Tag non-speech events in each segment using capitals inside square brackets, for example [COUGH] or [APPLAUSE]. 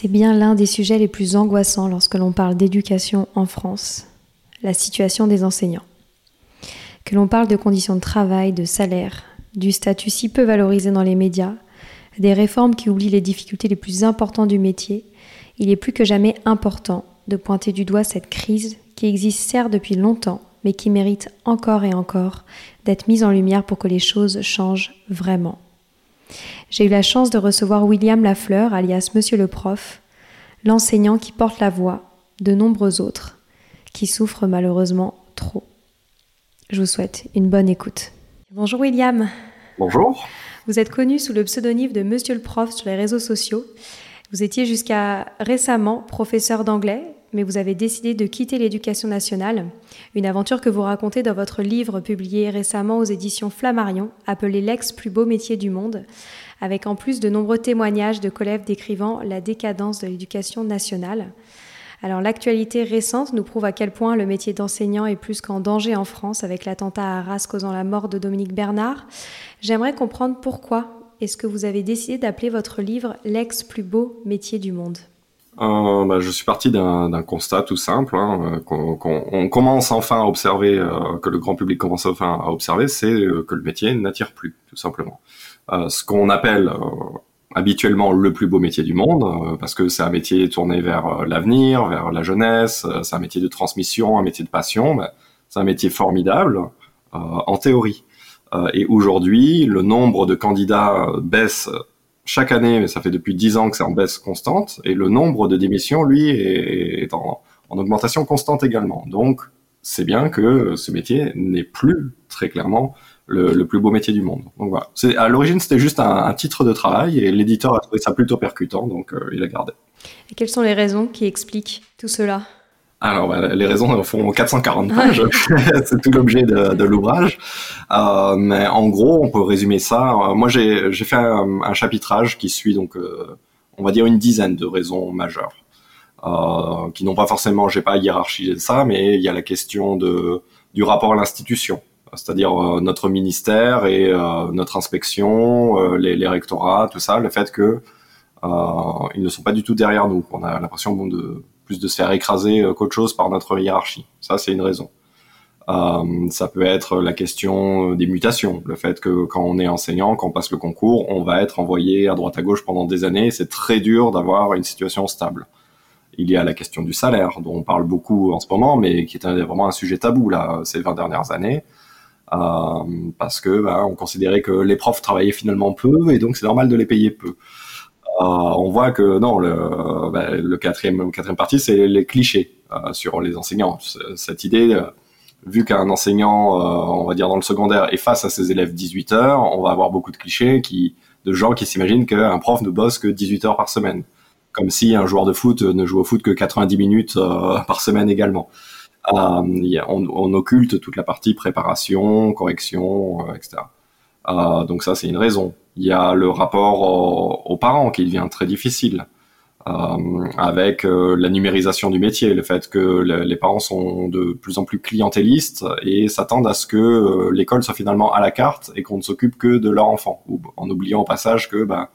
C'est bien l'un des sujets les plus angoissants lorsque l'on parle d'éducation en France, la situation des enseignants. Que l'on parle de conditions de travail, de salaire, du statut si peu valorisé dans les médias, des réformes qui oublient les difficultés les plus importantes du métier, il est plus que jamais important de pointer du doigt cette crise qui existe certes depuis longtemps, mais qui mérite encore et encore d'être mise en lumière pour que les choses changent vraiment. J'ai eu la chance de recevoir William Lafleur, alias Monsieur le Prof, l'enseignant qui porte la voix de nombreux autres qui souffrent malheureusement trop. Je vous souhaite une bonne écoute. Bonjour William. Bonjour. Vous êtes connu sous le pseudonyme de Monsieur le Prof sur les réseaux sociaux. Vous étiez jusqu'à récemment professeur d'anglais, mais vous avez décidé de quitter l'éducation nationale, une aventure que vous racontez dans votre livre publié récemment aux éditions Flammarion, appelé L'ex plus beau métier du monde, avec en plus de nombreux témoignages de collègues décrivant la décadence de l'éducation nationale. Alors l'actualité récente nous prouve à quel point le métier d'enseignant est plus qu'en danger en France avec l'attentat à Arras causant la mort de Dominique Bernard. J'aimerais comprendre pourquoi est-ce que vous avez décidé d'appeler votre livre L'ex plus beau métier du monde? Euh, bah, je suis parti d'un constat tout simple, hein, qu'on commence enfin à observer, euh, que le grand public commence enfin à observer, c'est euh, que le métier n'attire plus, tout simplement. Euh, ce qu'on appelle euh, habituellement le plus beau métier du monde, parce que c'est un métier tourné vers l'avenir, vers la jeunesse, c'est un métier de transmission, un métier de passion, c'est un métier formidable en théorie. et aujourd'hui, le nombre de candidats baisse chaque année, mais ça fait depuis dix ans que c'est en baisse constante, et le nombre de démissions, lui, est, en, augmentation constante également. Donc, c'est bien que ce métier n'est plus très clairement le, plus beau métier du monde. Donc voilà. C'est, à l'origine, c'était juste un, titre de travail, et l'éditeur a trouvé ça plutôt percutant, donc euh, il a gardé. Et quelles sont les raisons qui expliquent tout cela? Alors, bah, les raisons font 440 pages, [LAUGHS] c'est tout l'objet de, l'ouvrage. Euh, mais en gros, on peut résumer ça. Euh, moi, j'ai fait un, chapitrage qui suit donc, euh, on va dire une dizaine de raisons majeures, euh, qui n'ont pas forcément, j'ai pas hiérarchisé ça, mais il y a la question de du rapport à l'institution, c'est-à-dire notre ministère et notre inspection, les, les, rectorats, tout ça, le fait que ils ne sont pas du tout derrière nous. On a l'impression bon, de plus de se faire écraser euh, qu'autre chose par notre hiérarchie. Ça, c'est une raison. Euh, ça peut être la question euh, des mutations, le fait que quand on est enseignant, quand on passe le concours, on va être envoyé à droite à gauche pendant des années. C'est très dur d'avoir une situation stable. Il y a la question du salaire, dont on parle beaucoup en ce moment, mais qui est vraiment un sujet tabou là ces 20 dernières années, parce que bah, on considérait que les profs travaillaient finalement peu et donc c'est normal de les payer peu. Euh, on voit que non, le, bah, le quatrième, quatrième partie, c'est les clichés euh, sur les enseignants. Cette idée, euh, vu qu'un enseignant, on va dire dans le secondaire, est face à ses élèves 18 heures, on va avoir beaucoup de clichés qui, de gens qui s'imaginent qu'un prof ne bosse que 18 heures par semaine, comme si un joueur de foot ne joue au foot que 90 minutes par semaine également. on, occulte toute la partie préparation, correction, etc. donc ça, c'est une raison. Il y a le rapport aux parents qui devient très difficile. Euh, avec euh, la numérisation du métier, le fait que les parents sont de plus en plus clientélistes et s'attendent à ce que euh, l'école soit finalement à la carte et qu'on ne s'occupe que de leur enfant, en oubliant au passage que ben,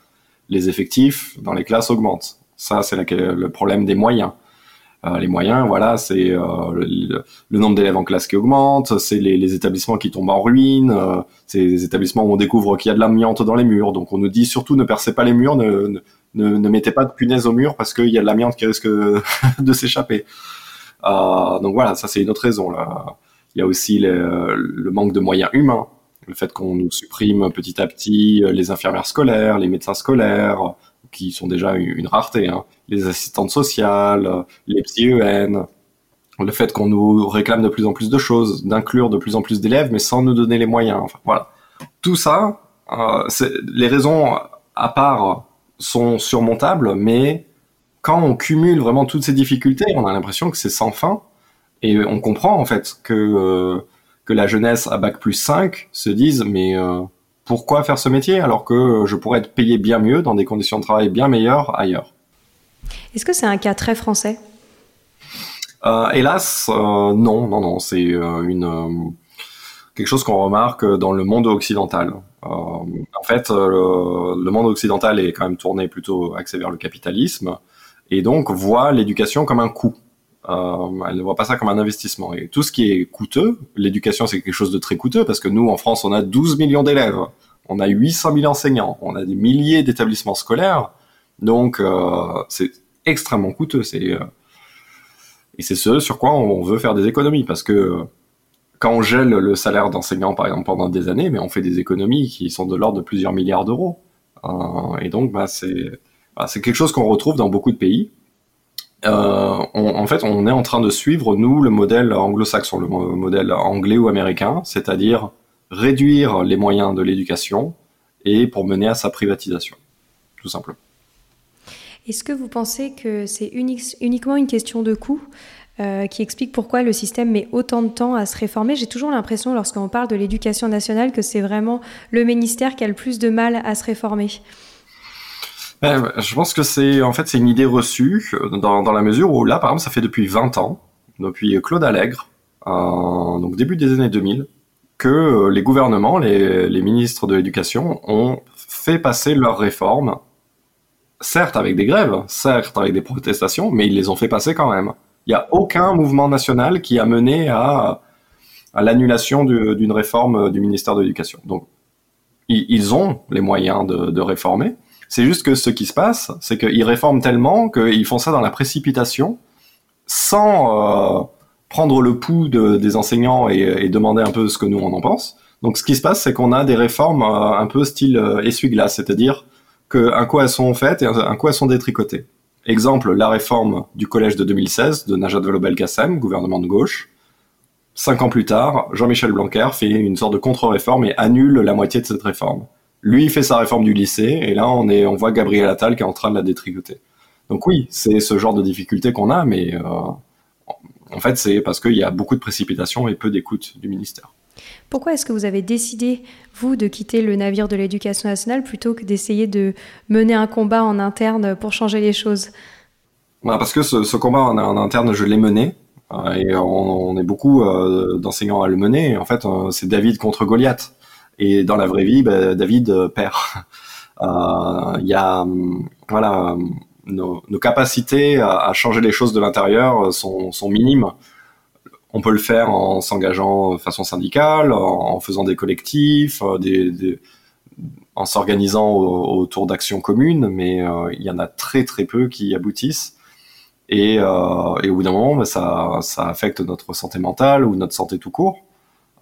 les effectifs dans les classes augmentent. Ça, c'est le problème des moyens. Euh, les moyens, voilà, c'est euh, le, nombre d'élèves en classe qui augmente, c'est les, établissements qui tombent en ruine, euh, c'est les établissements où on découvre qu'il y a de l'amiante dans les murs. Donc on nous dit surtout ne percez pas les murs, ne, ne, mettez pas de punaises au mur parce qu'il y a de l'amiante qui risque [LAUGHS] de s'échapper. donc voilà, ça c'est une autre raison. Il y a aussi le manque de moyens humains, le fait qu'on nous supprime petit à petit les infirmières scolaires, les médecins scolaires, qui sont déjà une, rareté. Hein. Les assistantes sociales, les psy-EN, le fait qu'on nous réclame de plus en plus de choses, d'inclure de plus en plus d'élèves, mais sans nous donner les moyens. Voilà. Tout ça, euh, les raisons à part sont surmontables, mais quand on cumule vraiment toutes ces difficultés, on a l'impression que c'est sans fin, et on comprend en fait que euh, que la jeunesse à bac plus 5 se dise mais euh, pourquoi faire ce métier alors que je pourrais être payé bien mieux dans des conditions de travail bien meilleures ailleurs? Est-ce que c'est un cas très français? Euh, Hélas, euh, non, non, non, c'est euh, une quelque chose qu'on remarque dans le monde occidental. en fait, le, monde occidental est quand même tourné plutôt axé vers le capitalisme et donc voit l'éducation comme un coût. Euh, elle ne voit pas ça comme un investissement. Et tout ce qui est coûteux, l'éducation c'est quelque chose de très coûteux parce que nous en France on a 12 millions d'élèves, on a 800 000 enseignants, on a des milliers d'établissements scolaires, donc euh, c'est extrêmement coûteux. Euh, et c'est ce sur quoi on veut faire des économies parce que quand on gèle le salaire d'enseignant par exemple pendant des années, mais on fait des économies qui sont de l'ordre de plusieurs milliards d'euros. et donc bah, bah, c'est quelque chose qu'on retrouve dans beaucoup de pays. Euh, en fait, on est en train de suivre, nous, le modèle anglo-saxon, le modèle anglais ou américain, c'est-à-dire réduire les moyens de l'éducation et pour mener à sa privatisation, tout simplement. Est-ce que vous pensez que c'est uniquement une question de coût euh, qui explique pourquoi le système met autant de temps à se réformer? J'ai toujours l'impression, lorsqu'on parle de l'éducation nationale, que c'est vraiment le ministère qui a le plus de mal à se réformer. Ben, je pense que c'est en fait c'est une idée reçue dans, dans, la mesure où là par exemple ça fait depuis 20 ans, depuis Claude Allègre, euh, donc début des années 2000, que les gouvernements, les, ministres de l'éducation ont fait passer leurs réformes, certes avec des grèves, certes avec des protestations, mais ils les ont fait passer quand même. Il n'y a aucun mouvement national qui a mené à, l'annulation d'une réforme du ministère de l'Éducation. Donc ils, ont les moyens de réformer. C'est juste que ce qui se passe, c'est qu'ils réforment tellement qu'ils font ça dans la précipitation, sans euh, prendre le pouls de, des enseignants et, et, demander un peu ce que nous on en pense. Donc ce qui se passe, c'est qu'on a des réformes euh, un peu style euh, essuie-glace, c'est-à-dire qu'un coup elles sont faites et un coup elles sont détricotées. Exemple, la réforme du collège de 2016 de Najat Vallaud-Belkacem, gouvernement de gauche. Cinq ans plus tard, Jean-Michel Blanquer fait une sorte de contre-réforme et annule la moitié de cette réforme. Lui, il fait sa réforme du lycée, et là, on, est, on voit Gabriel Attal qui est en train de la détricoter. Donc oui, c'est ce genre de difficulté qu'on a, mais euh, en fait, c'est parce qu'il y a beaucoup de précipitations et peu d'écoute du ministère. Pourquoi est-ce que vous avez décidé, vous, de quitter le navire de l'éducation nationale plutôt que d'essayer de mener un combat en interne pour changer les choses? Bah, Parce que ce, combat en, interne, je l'ai mené. Euh, et on, est beaucoup euh, d'enseignants à le mener. En fait, c'est David contre Goliath. Et dans la vraie vie, bah, David euh, perd. [LAUGHS] Euh, il y a, hum, voilà, hum, nos, capacités à, changer les choses de l'intérieur sont, sont minimes. On peut le faire en s'engageant de façon syndicale, en, faisant des collectifs, euh, en s'organisant autour d'actions communes, mais euh, il y en a très très peu qui aboutissent. Et, euh, au bout d'un moment, bah, ça affecte notre santé mentale ou notre santé tout court.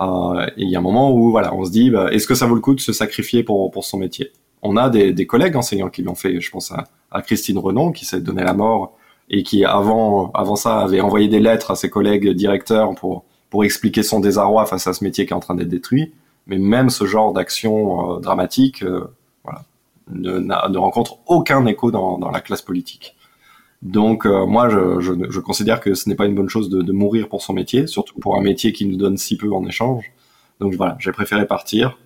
Euh, il y a un moment où voilà, on se dit, bah, est-ce que ça vaut le coup de se sacrifier pour, pour son métier? On a des, des collègues enseignants qui l'ont fait. Je pense à, Christine Renon qui s'est donné la mort et qui avant, avant ça avait envoyé des lettres à ses collègues directeurs pour, pour expliquer son désarroi face à ce métier qui est en train d'être détruit. Mais même ce genre d'action euh, dramatique, euh, voilà, ne, ne, rencontre aucun écho dans, dans la classe politique. Donc moi, je, je, je, considère que ce n'est pas une bonne chose de, de, mourir pour son métier, surtout pour un métier qui nous donne si peu en échange. Donc voilà, j'ai préféré partir,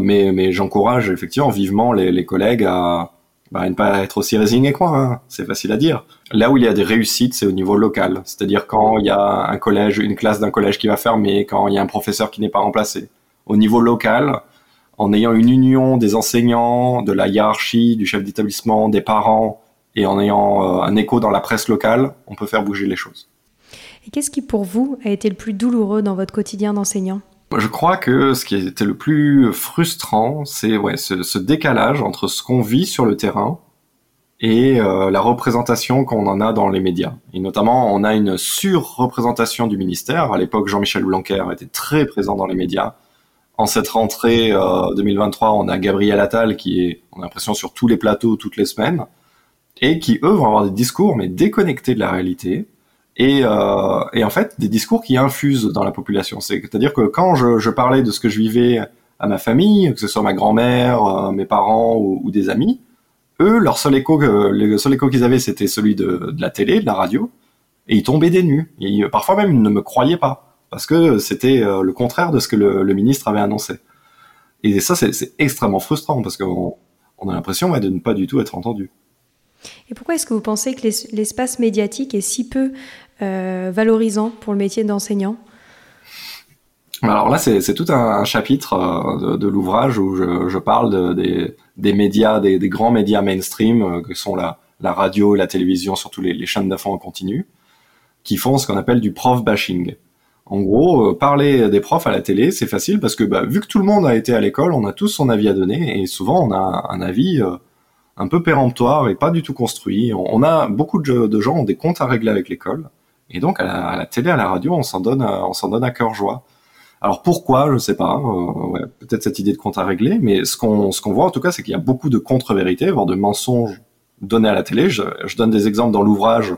mais, mais j'encourage effectivement vivement les, les collègues à, bah, ne pas être aussi résigné quoi. Hein. C'est facile à dire. Là où il y a des réussites, c'est au niveau local. C'est-à-dire quand il y a un collège, une classe d'un collège qui va fermer, quand il y a un professeur qui n'est pas remplacé. Au niveau local, en ayant une union des enseignants, de la hiérarchie, du chef d'établissement, des parents, et en ayant euh, un écho dans la presse locale, on peut faire bouger les choses. Et qu'est-ce qui pour vous a été le plus douloureux dans votre quotidien d'enseignant? Je crois que ce qui était le plus frustrant, c'est ouais, ce, ce, décalage entre ce qu'on vit sur le terrain et euh, la représentation qu'on en a dans les médias. Et notamment, on a une surreprésentation du ministère. À l'époque, Jean-Michel Blanquer était très présent dans les médias. En cette rentrée euh, 2023, on a Gabriel Attal qui est, on a l'impression, sur tous les plateaux toutes les semaines, et qui, eux, vont avoir des discours, mais déconnectés de la réalité et, euh, et, en fait des discours qui infusent dans la population. C'est-à-dire que quand je, je, parlais de ce que je vivais à ma famille, que ce soit ma grand-mère, euh, mes parents ou, ou, des amis, eux, leur seul écho, le seul écho qu'ils avaient, c'était celui de, de, la télé, de la radio, et ils tombaient des nues. Et parfois même, ils ne me croyaient pas, parce que c'était euh, le contraire de ce que le, le, ministre avait annoncé. Et ça, c'est extrêmement frustrant, parce qu'on on a l'impression ouais, de ne pas du tout être entendu. Et pourquoi est-ce que vous pensez que l'espace médiatique est si peu euh, valorisant pour le métier d'enseignant? Alors là, c'est tout un, chapitre euh, de, l'ouvrage où je, parle de, des, médias, des, grands médias mainstream, euh, que sont la, radio, la télévision, surtout les, chaînes d'infos en continu, qui font ce qu'on appelle du prof bashing. En gros, parler des profs à la télé, c'est facile parce que bah, vu que tout le monde a été à l'école, on a tous son avis à donner et souvent on a un avis un peu péremptoire et pas du tout construit. On, a beaucoup de, gens ont des comptes à régler avec l'école et donc à la, télé, à la radio, on s'en donne, on s'en donne à cœur joie. Alors pourquoi, je sais pas. Euh, Peut-être cette idée de compte à régler, mais ce qu'on ce qu'on voit en tout cas, c'est qu'il y a beaucoup de contre-vérités, voire de mensonges donnés à la télé. Je, je donne des exemples dans l'ouvrage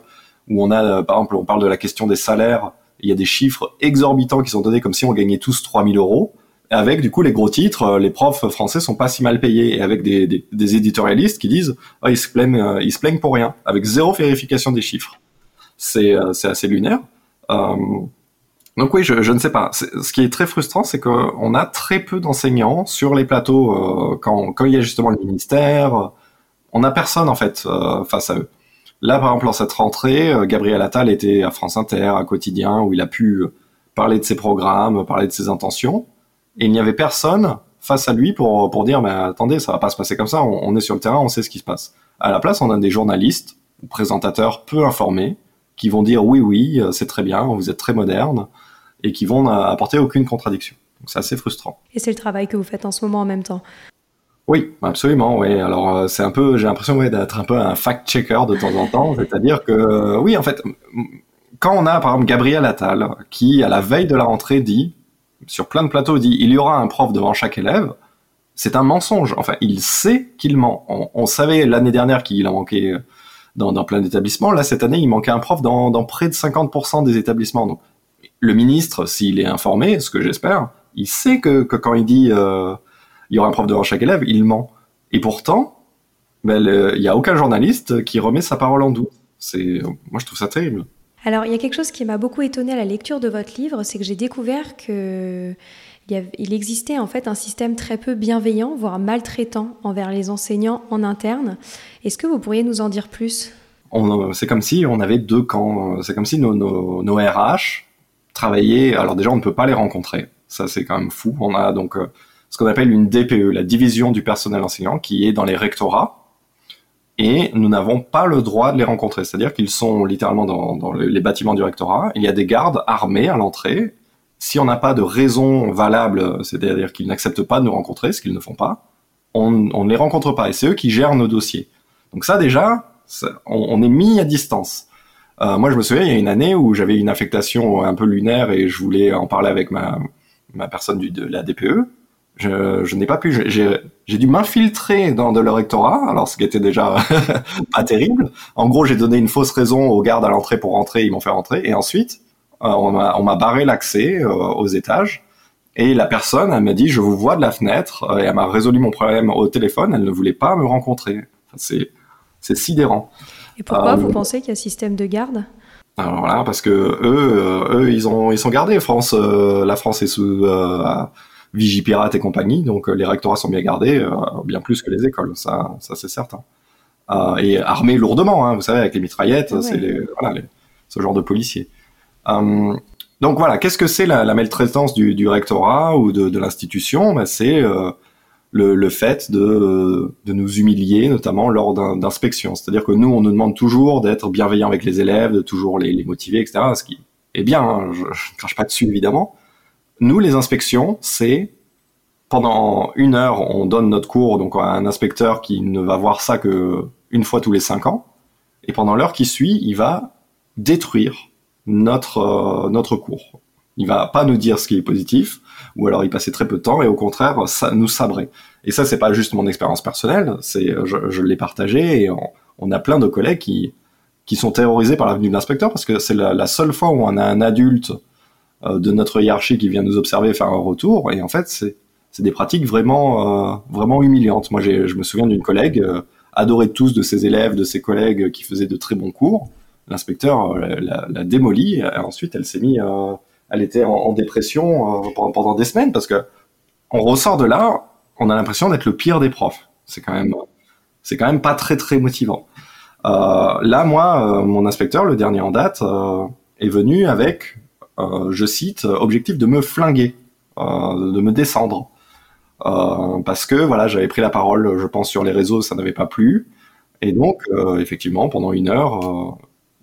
où on a, euh, par exemple, on parle de la question des salaires. Il y a des chiffres exorbitants qui sont donnés comme si on gagnait tous 3000 euros. Avec du coup les gros titres, euh, les profs français sont pas si mal payés, et avec des, des, des éditorialistes qui disent oh, ils se plaignent, ils se plaignent pour rien, avec zéro vérification des chiffres c'est euh, assez lunaire. Euh, donc oui, je, je, ne sais pas. Ce qui est très frustrant, c'est qu'on a très peu d'enseignants sur les plateaux euh, quand, quand il y a justement le ministère. On n'a personne en fait euh, face à eux. Là, par exemple, en cette rentrée, euh, Gabriel Attal était à France Inter, à Quotidien, où il a pu parler de ses programmes, parler de ses intentions, et il n'y avait personne face à lui pour, pour dire, mais attendez, ça va pas se passer comme ça, on, on est sur le terrain, on sait ce qui se passe. À la place, on a des journalistes ou présentateurs peu informés, qui vont dire oui, oui, euh, c'est très bien, vous êtes très moderne, et qui vont apporter aucune contradiction. Donc c'est assez frustrant. Et c'est le travail que vous faites en ce moment en même temps? Oui, absolument. Oui. Alors euh, c'est un peu, j'ai l'impression ouais, d'être un peu un fact-checker de temps en temps, [LAUGHS] c'est-à-dire que euh, oui, en fait, quand on a par exemple Gabriel Attal qui à la veille de la rentrée dit sur plein de plateaux dit il y aura un prof devant chaque élève, c'est un mensonge. Enfin, il sait qu'il ment. On, savait l'année dernière qu'il a manqué dans, dans plein d'établissements. Là, cette année, il manquait un prof dans, près de 50% des établissements. Donc, le ministre, s'il est informé, ce que j'espère, il sait que, quand il dit euh, il y aura un prof devant chaque élève, il ment. Et pourtant, ben, il n'y a aucun journaliste qui remet sa parole en doute. Moi, je trouve ça terrible. Alors, il y a quelque chose qui m'a beaucoup étonné à la lecture de votre livre, c'est que j'ai découvert que il existait en fait un système très peu bienveillant, voire maltraitant envers les enseignants en interne. Est-ce que vous pourriez nous en dire plus? C'est comme si on avait deux camps. C'est comme si nos, RH travaillaient. Alors déjà, on ne peut pas les rencontrer. Ça, c'est quand même fou. On a donc euh, ce qu'on appelle une DPE, la division du personnel enseignant, qui est dans les rectorats. Et nous n'avons pas le droit de les rencontrer. C'est-à-dire qu'ils sont littéralement dans, les bâtiments du rectorat. Il y a des gardes armés à l'entrée si on n'a pas de raison valable, c'est-à-dire qu'ils n'acceptent pas de nous rencontrer, ce qu'ils ne font pas, on, ne les rencontre pas. Et c'est eux qui gèrent nos dossiers. Donc ça déjà, on, est mis à distance. Euh, moi, je me souviens, il y a une année où j'avais une affectation un peu lunaire et je voulais en parler avec ma, personne de la DPE. Je, je n'ai pas pu. J'ai dû m'infiltrer dans de leur rectorat, alors ce qui était déjà [LAUGHS] pas terrible. En gros, j'ai donné une fausse raison aux gardes à l'entrée pour rentrer, ils m'ont fait rentrer. Et ensuite, euh, on m'a barré l'accès euh, aux étages. Et la personne, elle m'a dit, je vous vois de la fenêtre, euh, et elle m'a résolu mon problème au téléphone, elle ne voulait pas me rencontrer. Enfin, c'est sidérant. Et pourquoi vous pensez qu'il y a système de garde? Alors là, parce que eux, eux, ils ont, ils sont gardés. France, la France est sous Vigipirate et compagnie, donc les rectorats sont bien gardés, bien plus que les écoles, ça, ça c'est certain. et armés lourdement, hein, vous savez, avec les mitraillettes, ah c'est voilà, ce genre de policiers. Donc voilà, qu'est-ce que c'est la, la, maltraitance du, du, rectorat ou de, de l'institution? Ben, C'est euh, le, le, fait de, de, nous humilier, notamment lors d'inspections. C'est-à-dire que nous, on nous demande toujours d'être bienveillants avec les élèves, de toujours les, les motiver, etc. Ce qui est bien, hein, je ne crache pas dessus évidemment. Nous, les inspections, c'est pendant une heure, on donne notre cours donc à un inspecteur qui ne va voir ça que une fois tous les cinq ans, et pendant l'heure qui suit, il va détruire notre euh, notre cours. Il va pas nous dire ce qui est positif, ou alors il passait très peu de temps, et au contraire, ça nous sabrer. Et ça, c'est pas juste mon expérience personnelle, c'est je, l'ai partagé, et on, a plein de collègues qui qui sont terrorisés par la venue de l'inspecteur parce que c'est la, seule fois où on a un adulte de notre hiérarchie qui vient nous observer faire un retour, et en fait, c'est c'est des pratiques vraiment euh, vraiment humiliantes. Moi, je me souviens d'une collègue adorée de tous de ses élèves, de ses collègues qui faisaient de très bons cours l'inspecteur euh, l'a démolie. Et ensuite, elle s'est mise, euh, elle était en, dépression euh, pendant, des semaines parce que on ressort de là, on a l'impression d'être le pire des profs. C'est quand même, c'est quand même pas très très motivant. là, moi, mon inspecteur, le dernier en date, est venu avec, je cite, objectif de me flinguer, de me descendre. parce que voilà, j'avais pris la parole, je pense sur les réseaux, ça n'avait pas plu, et donc effectivement pendant une heure,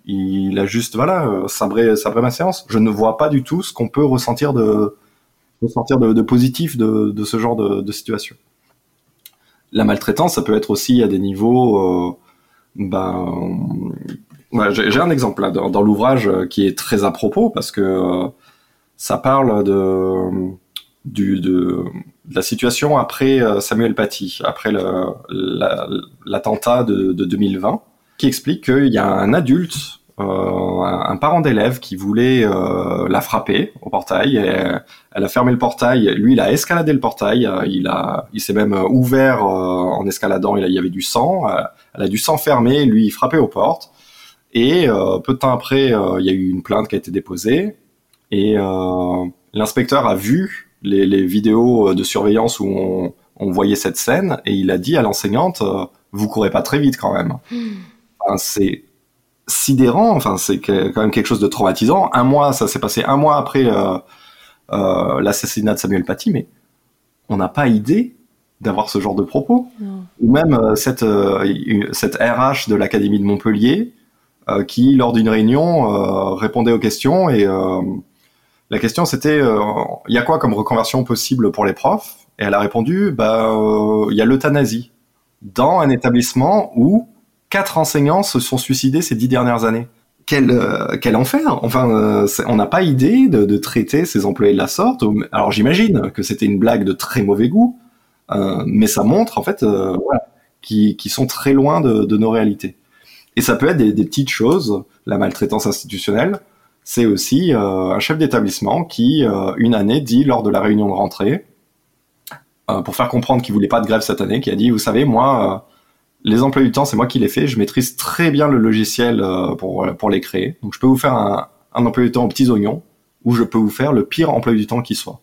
il a juste voilà euh, sabré, sabré ma séance. Je ne vois pas du tout ce qu'on peut ressentir de ressentir de, positif de, ce genre de, situation. La maltraitance, ça peut être aussi à des niveaux. Euh, ben, j'ai un exemple là dans, dans l'ouvrage qui est très à propos parce que euh, ça parle de du, de, de, la situation après euh, Samuel Paty, après l'attentat de, de 2020, qui explique qu'il y a un adulte euh, un parent d'élève qui voulait euh, la frapper au portail. Et elle a fermé le portail. Lui, il a escaladé le portail. Euh, il a, il s'est même ouvert en escaladant. Il, y avait du sang. elle a du sang fermé. Lui, il frappait aux portes. Et peu de temps après, il y a eu une plainte qui a été déposée. Et l'inspecteur a vu les, les, vidéos de surveillance où on, on, voyait cette scène et il a dit à l'enseignante vous courez pas très vite quand même. Hmm. Enfin, c'est sidérant. Enfin, c'est quand même quelque chose de traumatisant. Un mois, ça s'est passé un mois après euh, euh, l'assassinat de Samuel Paty, mais on n'a pas idée d'avoir ce genre de propos. Ou même euh, cette, cette RH de l'Académie de Montpellier qui, lors d'une réunion, répondait aux questions et la question c'était il y a quoi comme reconversion possible pour les profs? Et elle a répondu bah il y a l'euthanasie dans un établissement où quatre enseignants se sont suicidés ces dix dernières années. Quel, euh, quel enfer Enfin, euh, on n'a pas idée de, traiter ces employés de la sorte. Alors j'imagine que c'était une blague de très mauvais goût, euh, mais ça montre en fait euh, voilà, qui, qui sont très loin de, nos réalités. Et ça peut être des, des petites choses. La maltraitance institutionnelle, c'est aussi un chef d'établissement qui, une année, dit lors de la réunion de rentrée, pour faire comprendre qu'il voulait pas de grève cette année, qui a dit, vous savez, moi les emplois du temps, c'est moi qui les fais. Je maîtrise très bien le logiciel euh, pour, pour les créer. Donc, je peux vous faire un, un emploi du temps aux petits oignons ou je peux vous faire le pire emploi du temps qui soit.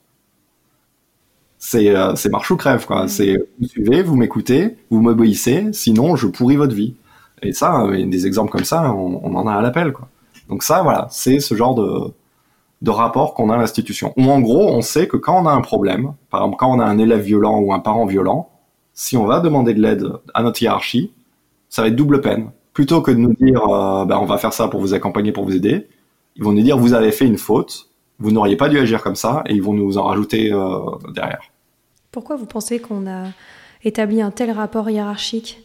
C'est euh, marche ou crève, quoi. C'est vous suivez, vous m'écoutez, vous m'obéissez, sinon je pourris votre vie. Et ça, euh, des exemples comme ça, on, en a à l'appel. Donc ça, voilà, c'est ce genre de, de rapport qu'on a à l'institution. Ou en gros, on sait que quand on a un problème, par exemple quand on a un élève violent ou un parent violent, si on va demander de l'aide à notre hiérarchie, ça va être double peine. Plutôt que de nous dire, euh, ben, on va faire ça pour vous accompagner, pour vous aider, ils vont nous dire, vous avez fait une faute, vous n'auriez pas dû agir comme ça, et ils vont nous en rajouter euh, derrière. Pourquoi vous pensez qu'on a établi un tel rapport hiérarchique?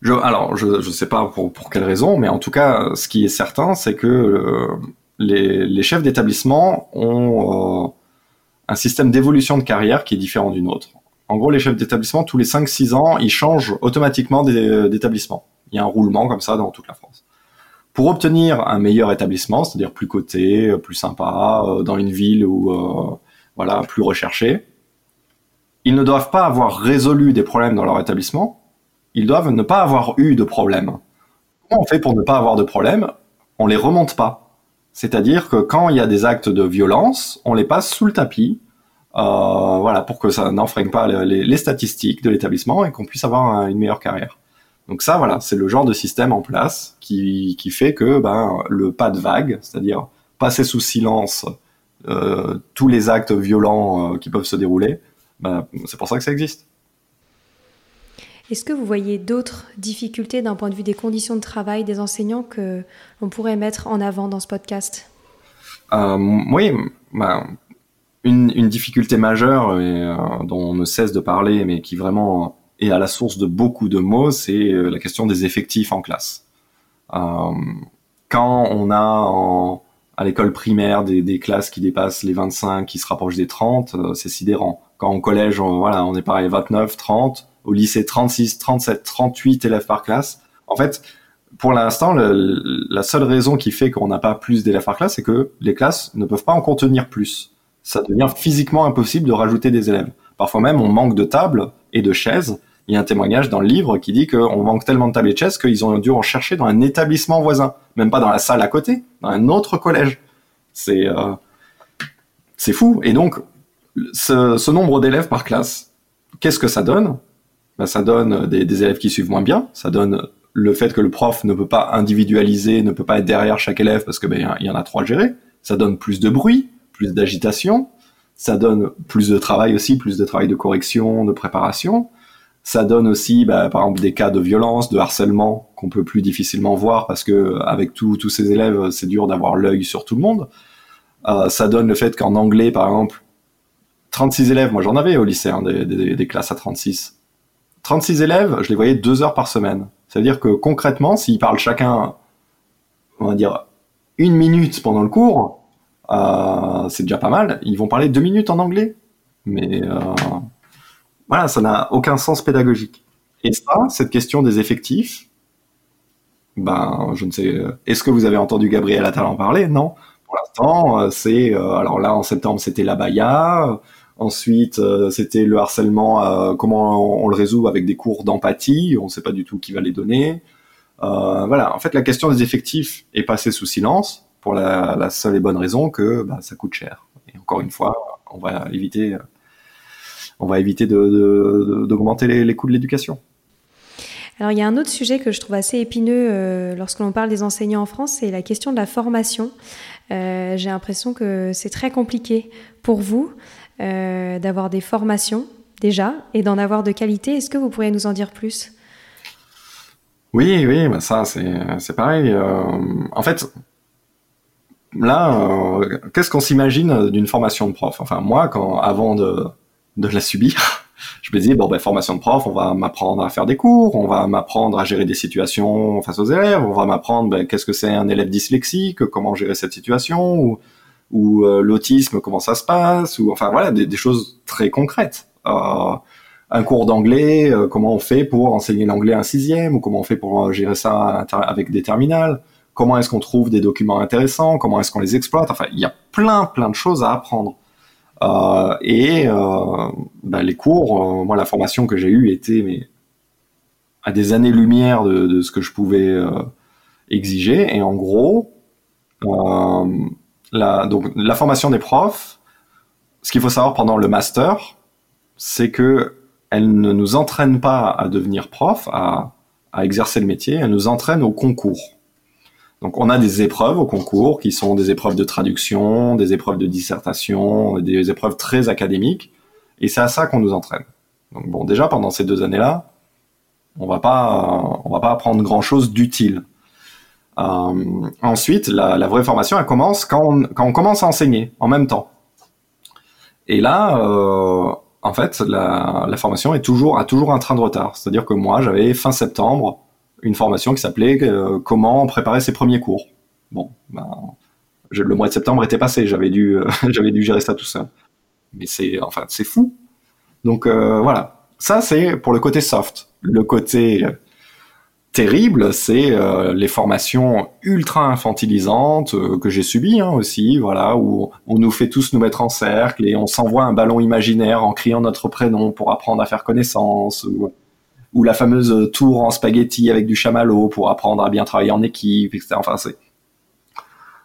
Je, alors, je ne sais pas pour, pour quelle raison, mais en tout cas, ce qui est certain, c'est que euh, les, les, chefs d'établissement ont euh, un système d'évolution de carrière qui est différent d'une autre. En gros, les chefs d'établissement, tous les 5-6 ans, ils changent automatiquement d'établissement. Il y a un roulement comme ça dans toute la France. Pour obtenir un meilleur établissement, c'est-à-dire plus coté, plus sympa, euh, dans une ville où euh, voilà plus recherché, ils ne doivent pas avoir résolu des problèmes dans leur établissement, ils doivent ne pas avoir eu de problème. Comment on fait pour ne pas avoir de problème? On les remonte pas. C'est-à-dire que quand il y a des actes de violence, on les passe sous le tapis, euh, voilà, pour que ça n'enfreigne pas les, statistiques de l'établissement et qu'on puisse avoir une meilleure carrière. Donc ça, voilà, c'est le genre de système en place qui, qui fait que ben, le pas de vague, c'est-à-dire passer sous silence euh, tous les actes violents euh, qui peuvent se dérouler, ben, c'est pour ça que ça existe. Est-ce que vous voyez d'autres difficultés d'un point de vue des conditions de travail des enseignants que l'on pourrait mettre en avant dans ce podcast? Euh, Oui, ben, une, difficulté majeure euh, dont on ne cesse de parler, mais qui vraiment est à la source de beaucoup de mots, c'est euh, la question des effectifs en classe. Quand on a à l'école primaire des, classes qui dépassent les 25, qui se rapprochent des 30, euh, c'est sidérant. Quand au collège, on, voilà, on est pareil, 29, 30, au lycée 36, 37, 38 élèves par classe. En fait, pour l'instant, la seule raison qui fait qu'on n'a pas plus d'élèves par classe, c'est que les classes ne peuvent pas en contenir plus. Ça devient physiquement impossible de rajouter des élèves. Parfois même, on manque de tables et de chaises. Il y a un témoignage dans le livre qui dit qu'on manque tellement de tables et de chaises qu'ils ont dû en chercher dans un établissement voisin, même pas dans la salle à côté, dans un autre collège. C'est euh, fou. Et donc, ce nombre d'élèves par classe, qu'est-ce que ça donne? Ben, ça donne des, des, élèves qui suivent moins bien, ça donne le fait que le prof ne peut pas individualiser, ne peut pas être derrière chaque élève parce que ben il y en a trois à gérer, ça donne plus de bruit, plus d'agitation, ça donne plus de travail aussi, plus de travail de correction, de préparation. Ça donne aussi, ben, par exemple, des cas de violence, de harcèlement qu'on peut plus difficilement voir parce que avec tous ces élèves, c'est dur d'avoir l'œil sur tout le monde. Euh, ça donne le fait qu'en anglais, par exemple, 36 élèves, moi j'en avais au lycée, hein, des, classes à 36. 36 élèves, je les voyais deux heures par semaine. C'est-à-dire que concrètement, s'ils parlent chacun, on va dire, une minute pendant le cours, euh, c'est déjà pas mal. Ils vont parler deux minutes en anglais. Mais euh, voilà, ça n'a aucun sens pédagogique. Et ça, cette question des effectifs, ben, je ne sais. Est-ce que vous avez entendu Gabriel Attal parler? Non. Pour l'instant, euh, c'est. alors là, en septembre, c'était la Baïa. Ensuite, euh, c'était le harcèlement, euh, comment on, le résout avec des cours d'empathie, on ne sait pas du tout qui va les donner. Euh, voilà, en fait, la question des effectifs est passée sous silence pour la, seule et bonne raison que bah, ça coûte cher. Et encore une fois, on va éviter, on va éviter d'augmenter les, coûts de l'éducation. Alors il y a un autre sujet que je trouve assez épineux lorsque l'on parle des enseignants en France, c'est la question de la formation. J'ai l'impression que c'est très compliqué pour vous. Euh, d'avoir des formations déjà et d'en avoir de qualité. Est-ce que vous pourriez nous en dire plus? Oui, oui, bah ça c'est pareil. Euh, en fait, là, euh, qu'est-ce qu'on s'imagine d'une formation de prof? Enfin, moi, quand avant de, de la subir, [LAUGHS] je me disais bon ben formation de prof, on va m'apprendre à faire des cours, on va m'apprendre à gérer des situations face aux élèves, on va m'apprendre ben, qu'est-ce que c'est un élève dyslexique, comment gérer cette situation, ou ou euh, l'autisme, comment ça se passe, ou enfin voilà, des, des choses très concrètes. Euh, un cours d'anglais, euh, comment on fait pour enseigner l'anglais à un sixième, ou comment on fait pour gérer ça avec des terminales, comment est-ce qu'on trouve des documents intéressants, comment est-ce qu'on les exploite, enfin il y a plein plein de choses à apprendre. Euh, et bah, les cours, moi la formation que j'ai eue était mais à des années-lumière de, de, ce que je pouvais exiger, et en gros, la, donc, la formation des profs, ce qu'il faut savoir pendant le master, c'est que elle ne nous entraîne pas à devenir prof, à, à exercer le métier, elle nous entraîne au concours. Donc on a des épreuves au concours qui sont des épreuves de traduction, des épreuves de dissertation, des épreuves très académiques, et c'est à ça qu'on nous entraîne. Donc bon, déjà pendant ces deux années-là, on va pas, on va pas apprendre grand chose d'utile. Euh, ensuite, la, vraie formation, elle commence quand on, commence à enseigner en même temps. Et là, euh, en fait, la, formation est toujours a toujours un train de retard. C'est-à-dire que moi, j'avais fin septembre une formation qui s'appelait euh, Comment préparer ses premiers cours. Bon, ben, le mois de septembre était passé, j'avais dû [LAUGHS] j'avais dû gérer ça tout seul. Mais c'est enfin c'est fou. Donc voilà, ça c'est pour le côté soft. Le côté terrible, c'est euh, les formations ultra infantilisantes euh, que j'ai subies hein, aussi, voilà, où on nous fait tous nous mettre en cercle et on s'envoie un ballon imaginaire en criant notre prénom pour apprendre à faire connaissance. ou la fameuse tour en spaghetti avec du chamallow pour apprendre à bien travailler en équipe, etc. Enfin,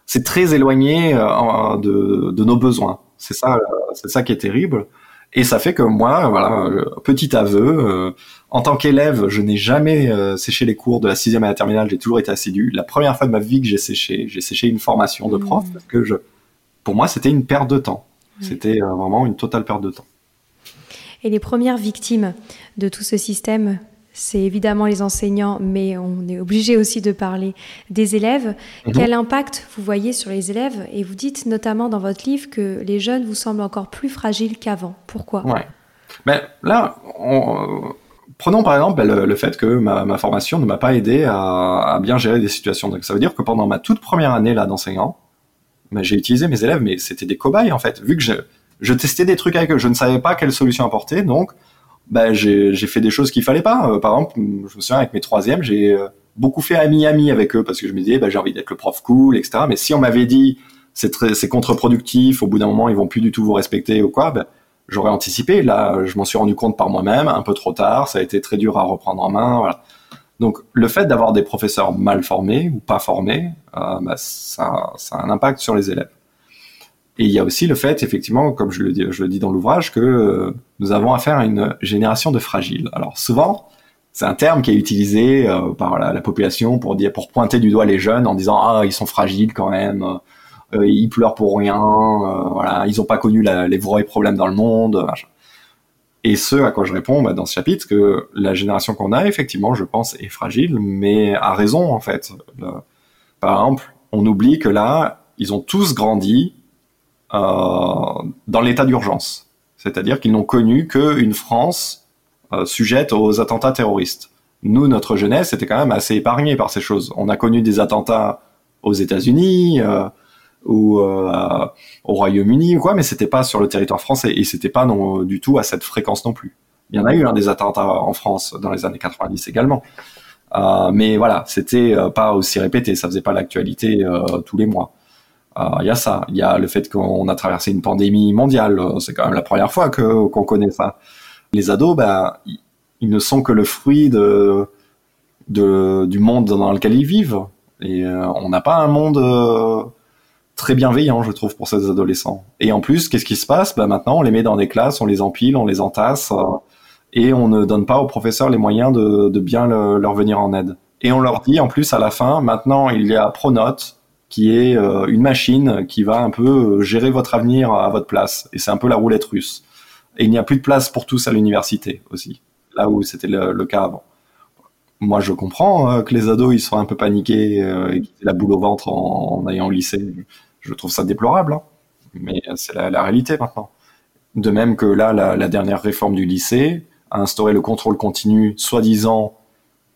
c'est très éloigné euh, de, de nos besoins. C'est ça, c'est ça qui est terrible. Et ça fait que moi, voilà, petit aveu, en tant qu'élève, je n'ai jamais séché les cours de la sixième à la terminale. J'ai toujours été assidu. La première fois de ma vie que j'ai séché, j'ai séché une formation de prof mmh. parce que je, pour moi, c'était une perte de temps. C'était vraiment une totale perte de temps. Et les premières victimes de tout ce système, c'est évidemment les enseignants, mais on est obligé aussi de parler des élèves. Mhm. Quel impact vous voyez sur les élèves Et vous dites notamment dans votre livre que les jeunes vous semblent encore plus fragiles qu'avant. Pourquoi? Ouais. Ben, là, prenons par exemple ben, le, fait que ma, formation ne m'a pas aidé à, bien gérer des situations. Donc ça veut dire que pendant ma toute première année là d'enseignant, ben, j'ai utilisé mes élèves, mais c'était des cobayes en fait. Vu que je, je testais des trucs avec eux. Je ne savais pas quelle solution apporter, donc bah, j'ai fait des choses qu'il fallait pas. Euh, par exemple, je me souviens avec mes troisièmes, j'ai euh, beaucoup fait ami-ami avec eux parce que je me disais, bah, j'ai envie d'être le prof cool, etc. Mais si on m'avait dit, c'est contre-productif, au bout d'un moment, ils vont plus du tout vous respecter ou quoi, bah, j'aurais anticipé. Là, je m'en suis rendu compte par moi-même, un peu trop tard, ça a été très dur à reprendre en main. Voilà. Donc, le fait d'avoir des professeurs mal formés ou pas formés, euh, bah, ça, ça a un impact sur les élèves. Et il y a aussi le fait, effectivement, comme je le dis, je le dis dans l'ouvrage, que euh, nous avons affaire à une génération de fragiles. Alors souvent, c'est un terme qui est utilisé euh, par la, population pour dire, pour pointer du doigt les jeunes en disant ah ils sont fragiles quand même, euh, ils pleurent pour rien, voilà, ils n'ont pas connu les vrais problèmes dans le monde. Et ce à quoi je réponds bah, dans ce chapitre, que la génération qu'on a, effectivement, je pense, est fragile, mais a raison en fait. par exemple, on oublie que là, ils ont tous grandi dans l'état d'urgence. C'est-à-dire qu'ils n'ont connu qu'une France euh, sujette aux attentats terroristes. Nous, notre jeunesse était quand même assez épargnée par ces choses. On a connu des attentats aux États-Unis euh, ou au Royaume-Uni ou quoi, mais c'était pas sur le territoire français et c'était pas non, du tout à cette fréquence non plus. Il y en a eu hein, des attentats en France dans les années 90 également. Euh, mais voilà, c'était pas aussi répété, ça faisait pas l'actualité tous les mois. Ah, il y a ça, il y a le fait qu'on a traversé une pandémie mondiale, c'est quand même la première fois que qu'on connaît ça. Les ados, ben, ils ne sont que le fruit de, de du monde dans lequel ils vivent, et euh, on n'a pas un monde euh, très bienveillant, je trouve, pour ces adolescents. Et en plus, qu'est-ce qui se passe? Ben maintenant, on les met dans des classes, on les empile, on les entasse, euh, et on ne donne pas aux professeurs les moyens de, de bien leur venir en aide. Et on leur dit en plus à la fin, maintenant il y a Pronote, qui est euh, une machine qui va un peu euh, gérer votre avenir à votre place. Et c'est un peu la roulette russe. Et il n'y a plus de place pour tous à l'université aussi, là où c'était le, cas avant. Moi, je comprends euh, que les ados ils soient un peu paniqués et qu'ils aient la boule au ventre en, ayant au lycée. Je trouve ça déplorable, hein. mais c'est la, réalité maintenant. De même que là, la, dernière réforme du lycée a instauré le contrôle continu, soi-disant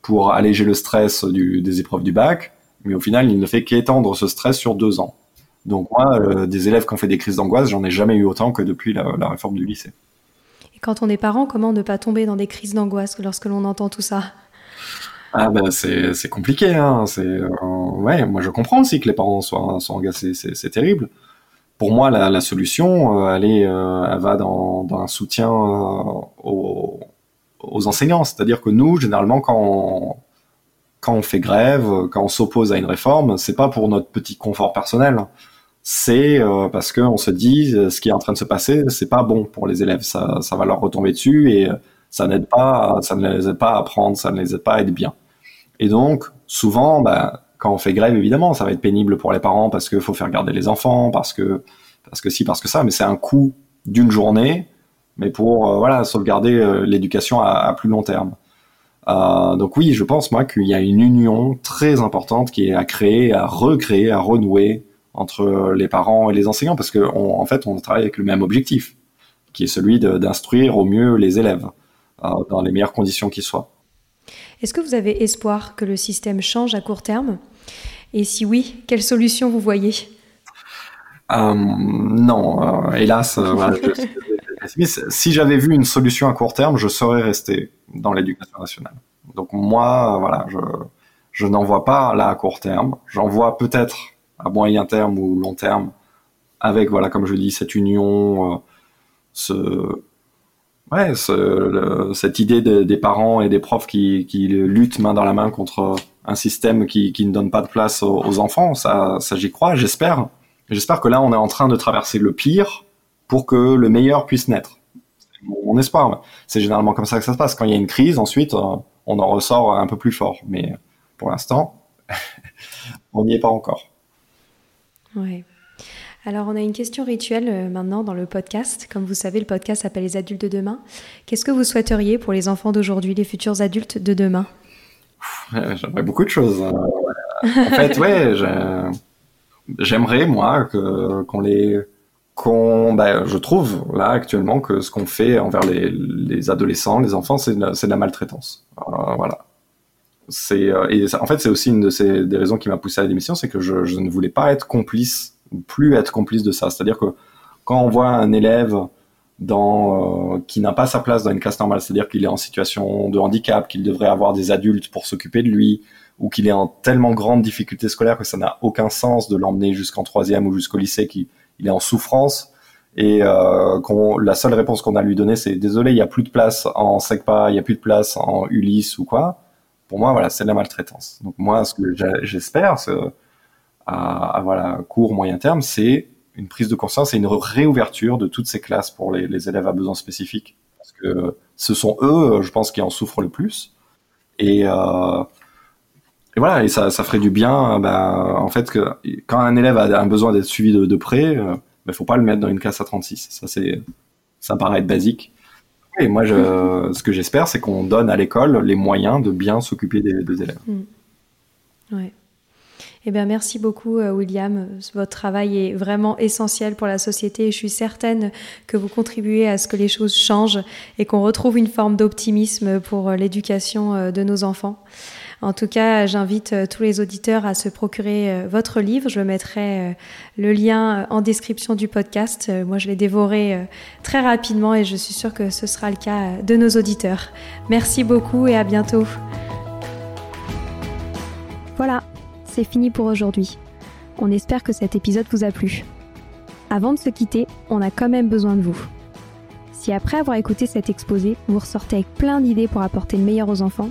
pour alléger le stress des épreuves du bac, mais au final, il ne fait qu'étendre ce stress sur deux ans. Donc moi, euh, des élèves qui ont fait des crises d'angoisse, j'en ai jamais eu autant que depuis la, réforme du lycée. Et quand on est parent, comment ne pas tomber dans des crises d'angoisse lorsque l'on entend tout ça? Ah ben c'est compliqué, hein. C'est euh, ouais, moi je comprends aussi que les parents soient, soient agacés, c'est terrible. Pour moi, la, solution, euh, elle, est, elle va dans, dans un soutien aux, aux enseignants. C'est-à-dire que nous, généralement, quand on, quand on fait grève, quand on s'oppose à une réforme, c'est pas pour notre petit confort personnel. C'est euh, parce qu'on se dit euh, ce qui est en train de se passer, c'est pas bon pour les élèves. Ça, ça va leur retomber dessus et euh, ça n'aide pas, ça ne les aide pas à apprendre, ça ne les aide pas à être bien. Et donc, souvent, bah, quand on fait grève, évidemment, ça va être pénible pour les parents parce qu'il faut faire garder les enfants, parce que, parce que si, parce que ça, mais c'est un coût d'une journée, mais pour voilà sauvegarder l'éducation à, plus long terme. Euh, donc oui, je pense moi qu'il y a une union très importante qui est à créer, à recréer, à renouer entre les parents et les enseignants parce qu'en en fait on travaille avec le même objectif, qui est celui d'instruire au mieux les élèves euh, dans les meilleures conditions qui soient. Est-ce que vous avez espoir que le système change à court terme? Et si oui, quelle solution vous voyez? Euh, Non, hélas, [LAUGHS] si j'avais vu une solution à court terme, je serais resté dans l'éducation nationale. Donc moi, voilà, je, n'en vois pas là à court terme. J'en vois peut-être à moyen terme ou long terme, avec voilà, comme je dis, cette union, euh, cette idée des parents et des profs qui, luttent main dans la main contre un système qui, qui ne donne pas de place aux, enfants, ça, ça j'y crois, j'espère. J'espère que là, on est en train de traverser le pire pour que le meilleur puisse naître. Mon espoir. C'est généralement comme ça que ça se passe. Quand il y a une crise, ensuite, euh, on en ressort un peu plus fort. Mais pour l'instant, [LAUGHS] on n'y est pas encore. Ouais. Alors, on a une question rituelle euh, maintenant dans le podcast. Comme vous savez, le podcast s'appelle Les adultes de demain. Qu'est-ce que vous souhaiteriez pour les enfants d'aujourd'hui, les futurs adultes de demain? J'aimerais beaucoup de choses. Hein. en fait, ouais, j'aimerais, moi, qu'on les. Qu'on, ben, je trouve là actuellement que ce qu'on fait envers les, les adolescents, les enfants, c'est de, de la maltraitance. Euh, voilà. C'est euh, et en fait c'est aussi une de ces des raisons qui m'a poussé à la démission, c'est que je, ne voulais pas être complice plus être complice de ça. C'est-à-dire que quand on voit un élève dans, euh, qui n'a pas sa place dans une classe normale, c'est-à-dire qu'il est en situation de handicap, qu'il devrait avoir des adultes pour s'occuper de lui, ou qu'il est en tellement grande difficulté scolaire que ça n'a aucun sens de l'emmener jusqu'en troisième ou jusqu'au lycée, qu'il est en souffrance, et euh, la seule réponse qu'on a à lui donner, c'est désolé, il n'y a plus de place en SECPA, il n'y a plus de place en Ulysse ou quoi. Pour moi, voilà, c'est de la maltraitance. Donc moi, ce que j'espère, c'est à, voilà, court, moyen terme, c'est une prise de conscience et une réouverture de toutes ces classes pour les, élèves à besoins spécifiques. Parce que ce sont eux, je pense, qui en souffrent le plus. Et, euh, et voilà, et ça, ça ferait du bien, ben, en fait, que quand un élève a un besoin d'être suivi de, près, il euh, ben, faut pas le mettre dans une classe à 36. Ça, c'est, ça paraît être basique. Et moi, je, [LAUGHS] ce que j'espère, c'est qu'on donne à l'école les moyens de bien s'occuper des, des élèves. Mmh. Ouais. Eh bien, merci beaucoup, euh, William. Votre travail est vraiment essentiel pour la société et je suis certaine que vous contribuez à ce que les choses changent et qu'on retrouve une forme d'optimisme pour euh, l'éducation euh, de nos enfants. En tout cas, j'invite tous les auditeurs à se procurer votre livre. Je mettrai le lien en description du podcast. Moi, je l'ai dévoré très rapidement et je suis sûre que ce sera le cas de nos auditeurs. Merci beaucoup et à bientôt. Voilà, c'est fini pour aujourd'hui. On espère que cet épisode vous a plu. Avant de se quitter, on a quand même besoin de vous. Si après avoir écouté cet exposé, vous ressortez avec plein d'idées pour apporter le meilleur aux enfants,